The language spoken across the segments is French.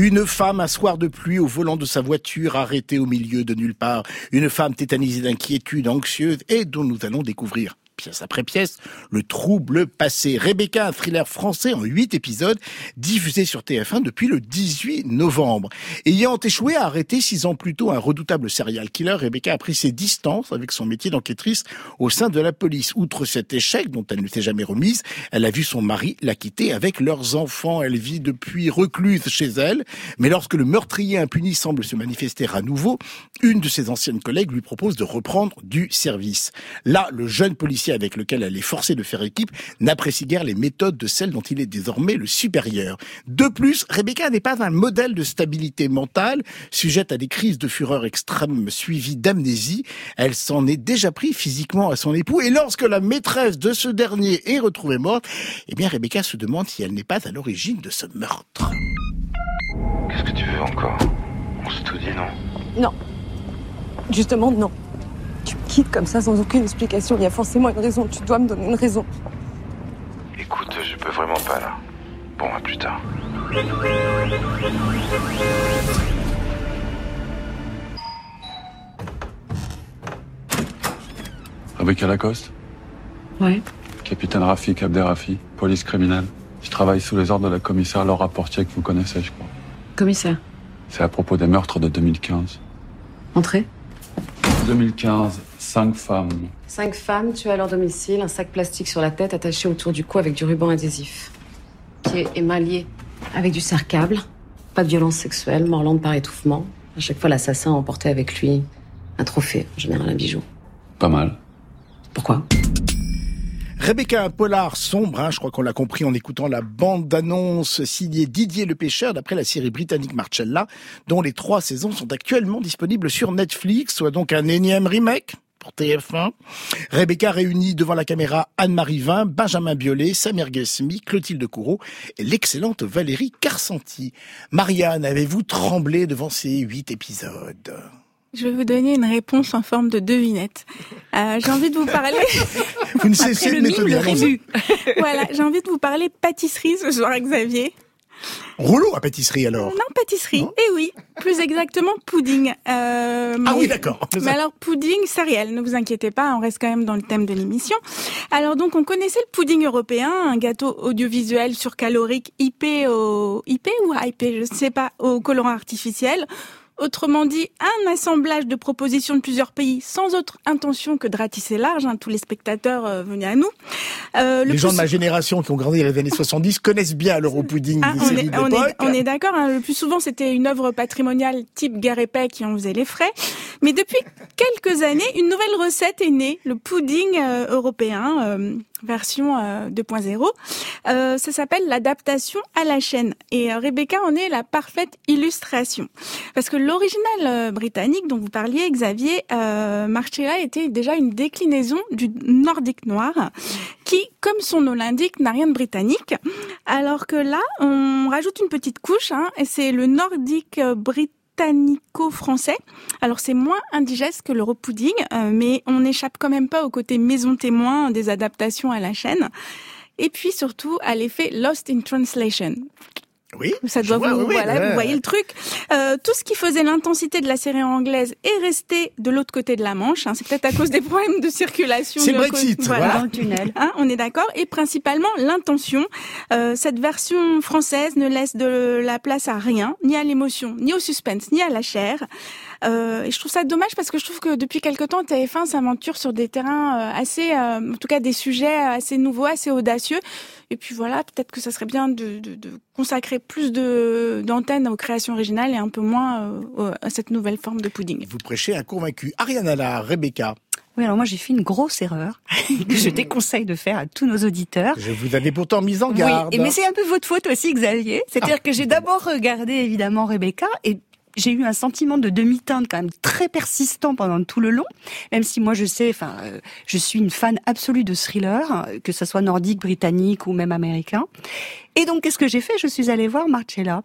Une femme un soir de pluie au volant de sa voiture arrêtée au milieu de nulle part. Une femme tétanisée d'inquiétude, anxieuse et dont nous allons découvrir pièce après pièce, le trouble passé. Rebecca, un thriller français en huit épisodes, diffusé sur TF1 depuis le 18 novembre. Ayant échoué à arrêter six ans plus tôt un redoutable serial killer, Rebecca a pris ses distances avec son métier d'enquêtrice au sein de la police. Outre cet échec dont elle ne s'est jamais remise, elle a vu son mari la quitter avec leurs enfants. Elle vit depuis recluse chez elle, mais lorsque le meurtrier impuni semble se manifester à nouveau, une de ses anciennes collègues lui propose de reprendre du service. Là, le jeune policier avec lequel elle est forcée de faire équipe n'apprécie guère les méthodes de celle dont il est désormais le supérieur. De plus, Rebecca n'est pas un modèle de stabilité mentale, sujette à des crises de fureur extrême suivies d'amnésie. Elle s'en est déjà pris physiquement à son époux et lorsque la maîtresse de ce dernier est retrouvée morte, eh bien Rebecca se demande si elle n'est pas à l'origine de ce meurtre. Qu'est-ce que tu veux encore? On se tout dit, non? Non. Justement, non quitte comme ça sans aucune explication. Il y a forcément une raison. Tu dois me donner une raison. Écoute, je peux vraiment pas là. Bon, à plus tard. Rebecca Lacoste Ouais. Capitaine Rafik Abderrafi, police criminelle. Je travaille sous les ordres de la commissaire Laura Portier que vous connaissez, je crois. Commissaire C'est à propos des meurtres de 2015. Entrée 2015, cinq femmes. Cinq femmes tuées à leur domicile, un sac plastique sur la tête attaché autour du cou avec du ruban adhésif. Pieds émaillés avec du serre-câble. Pas de violence sexuelle, morlande par étouffement. À chaque fois, l'assassin emportait avec lui un trophée, en général un bijou. Pas mal. Pourquoi? Rebecca, un polar sombre, hein, je crois qu'on l'a compris en écoutant la bande-annonce signée Didier le Pêcheur d'après la série britannique Marcella, dont les trois saisons sont actuellement disponibles sur Netflix, soit donc un énième remake pour TF1. Rebecca réunit devant la caméra Anne-Marie Vin, Benjamin Biolay, Samir Ghesmi, Clotilde Courreau et l'excellente Valérie Carcenti. Marianne, avez-vous tremblé devant ces huit épisodes? Je vais vous donner une réponse en forme de devinette. Euh, j'ai envie de vous parler. vous ne cessez de m'étonner. voilà, j'ai envie de vous parler pâtisserie ce soir, Xavier. Rouleau à pâtisserie alors Non, pâtisserie. Eh oui, plus exactement pudding. Euh, ah oui, d'accord. Mais alors pudding céréales, ne vous inquiétez pas, on reste quand même dans le thème de l'émission. Alors donc on connaissait le pudding européen, un gâteau audiovisuel surcalorique IP au IP ou IP, je ne sais pas, au colorant artificiel Autrement dit, un assemblage de propositions de plusieurs pays sans autre intention que de ratisser large. Hein, tous les spectateurs euh, venaient à nous. Euh, les gens de ma génération qui ont grandi dans les années 70 connaissent bien l'Europudding ah, on, est, on, est, on est d'accord. Hein, le plus souvent, c'était une œuvre patrimoniale type guerre et paix qui en faisait les frais. Mais depuis quelques années, une nouvelle recette est née, le pudding euh, européen version 2.0. Euh, ça s'appelle l'adaptation à la chaîne. Et Rebecca en est la parfaite illustration. Parce que l'original euh, britannique dont vous parliez, Xavier, euh, était déjà une déclinaison du nordique noir, qui, comme son nom l'indique, n'a rien de britannique. Alors que là, on rajoute une petite couche, hein, et c'est le nordique euh, britannico-français. Alors c'est moins indigeste que le pudding, euh, mais on n'échappe quand même pas au côté maison témoin des adaptations à la chaîne. Et puis surtout à l'effet Lost in Translation. Oui, ça doit vous, voilà, vous voyez le truc. Euh, tout ce qui faisait l'intensité de la série anglaise est resté de l'autre côté de la Manche. Hein. C'est peut-être à cause des problèmes de circulation. C'est Brexit, voilà. Dans le tunnel. Hein, on est d'accord. Et principalement l'intention. Euh, cette version française ne laisse de la place à rien, ni à l'émotion, ni au suspense, ni à la chair. Euh, et je trouve ça dommage parce que je trouve que depuis quelque temps, TF1 s'aventure sur des terrains euh, assez, euh, en tout cas des sujets assez nouveaux, assez audacieux. Et puis voilà, peut-être que ça serait bien de, de, de consacrer plus de d'antennes aux créations originales et un peu moins à cette nouvelle forme de pudding. Vous prêchez un convaincu. Ariane la Rebecca. Oui, alors moi j'ai fait une grosse erreur que je déconseille de faire à tous nos auditeurs. Je vous avais pourtant mise en garde. Oui, mais c'est un peu votre faute aussi, Xavier. C'est-à-dire que j'ai d'abord regardé évidemment Rebecca et j'ai eu un sentiment de demi-teinte quand même très persistant pendant tout le long, même si moi je sais, enfin, euh, je suis une fan absolue de thriller, que ce soit nordique, britannique ou même américain. Et donc, qu'est-ce que j'ai fait? Je suis allée voir Marcella.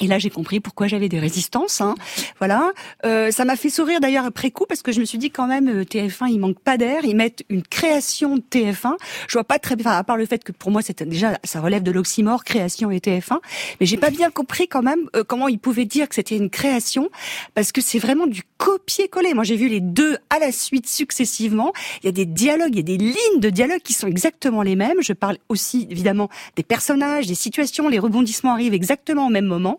Et là, j'ai compris pourquoi j'avais des résistances. Hein. Voilà. Euh, ça m'a fait sourire d'ailleurs après coup parce que je me suis dit quand même euh, TF1, il manque pas d'air. Ils mettent une création de TF1. Je vois pas très bien, à part le fait que pour moi, c'était déjà ça relève de l'oxymore création et TF1. Mais j'ai pas bien compris quand même euh, comment ils pouvaient dire que c'était une création parce que c'est vraiment du copier-coller. Moi, j'ai vu les deux à la suite successivement. Il y a des dialogues, il y a des lignes de dialogue qui sont exactement les mêmes. Je parle aussi évidemment des personnages, des situations, les rebondissements arrivent exactement au même moment.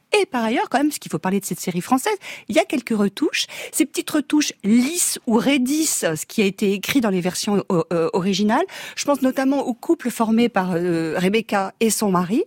Et par ailleurs, quand même, parce qu'il faut parler de cette série française, il y a quelques retouches. Ces petites retouches lisses ou raidisses, ce qui a été écrit dans les versions euh, euh, originales. Je pense notamment au couple formé par euh, Rebecca et son mari.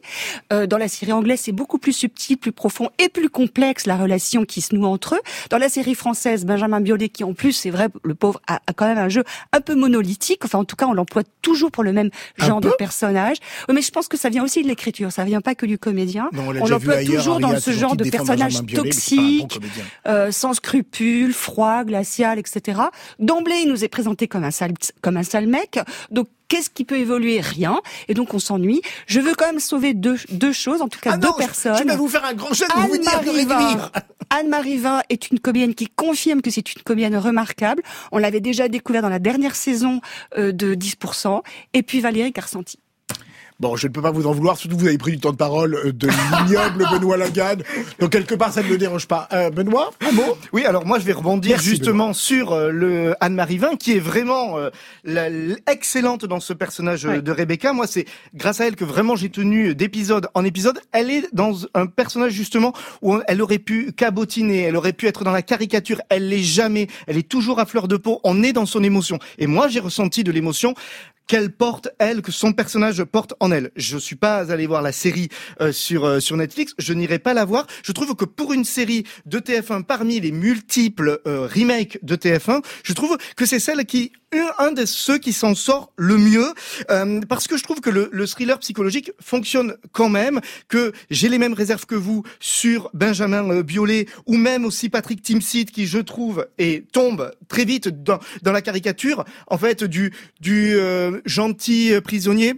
dans la série anglaise, c'est beaucoup plus subtil, plus profond et plus complexe la relation qui se noue entre eux. Dans la série française, Benjamin Biolay, qui en plus, c'est vrai, le pauvre a, quand même un jeu un peu monolithique. Enfin, en tout cas, on l'emploie toujours pour le même genre de personnage. mais je pense que ça vient aussi de l'écriture. Ça vient pas que du comédien. on, on l'emploie toujours dans ce genre de personnage toxique, euh, sans scrupules, froid, glacial, etc. D'emblée, il nous est présenté comme un sale, comme un sale mec. Donc Qu'est-ce qui peut évoluer? Rien. Et donc on s'ennuie. Je veux quand même sauver deux, deux choses, en tout cas ah deux personnes. Je vais vous faire un grand jeu de vous dire de Anne-Marie Vin est une comédienne qui confirme que c'est une comédienne remarquable. On l'avait déjà découvert dans la dernière saison euh, de 10%. Et puis Valérie Carcenti. Bon, je ne peux pas vous en vouloir, surtout vous avez pris du temps de parole euh, de l'ignoble Benoît Lagarde. Donc quelque part, ça ne me dérange pas. Euh, Benoît, un mot Oui, alors moi je vais rebondir justement sur euh, le Anne-Marie Vin, qui est vraiment euh, excellente dans ce personnage de Rebecca. Moi, c'est grâce à elle que vraiment j'ai tenu d'épisode en épisode. Elle est dans un personnage justement où elle aurait pu cabotiner, elle aurait pu être dans la caricature. Elle l'est jamais. Elle est toujours à fleur de peau. On est dans son émotion. Et moi, j'ai ressenti de l'émotion qu'elle porte elle, que son personnage porte en elle. Je suis pas allé voir la série euh, sur euh, sur Netflix, je n'irai pas la voir. Je trouve que pour une série de TF1 parmi les multiples euh, remakes de TF1, je trouve que c'est celle qui un de ceux qui s'en sort le mieux parce que je trouve que le, le, thriller psychologique fonctionne quand même que j'ai les mêmes réserves que vous sur Benjamin Biolay ou même aussi Patrick Timsit qui je trouve et tombe très vite dans, dans la caricature en fait du du gentil euh, prisonnier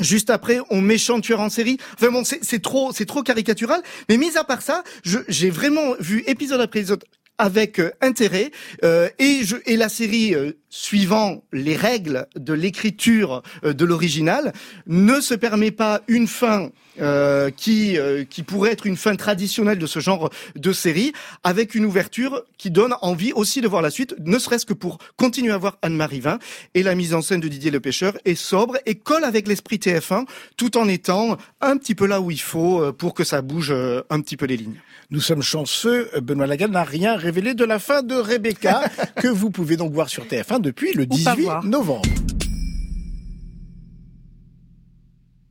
Juste après, on méchant tueur en série. Enfin bon, c'est trop, c'est trop caricatural. Mais mis à part ça, j'ai vraiment vu épisode après épisode avec euh, intérêt euh, et, je, et la série suivant les règles de l'écriture de l'original ne se permet pas une fin euh, qui euh, qui pourrait être une fin traditionnelle de ce genre de série, avec une ouverture qui donne envie aussi de voir la suite, ne serait-ce que pour continuer à voir Anne-Marie Vin. Et la mise en scène de Didier Le Pêcheur est sobre et colle avec l'esprit TF1, tout en étant un petit peu là où il faut euh, pour que ça bouge un petit peu les lignes. Nous sommes chanceux. Benoît Lagarde n'a rien révélé de la fin de Rebecca, que vous pouvez donc voir sur TF1 depuis le 18 novembre.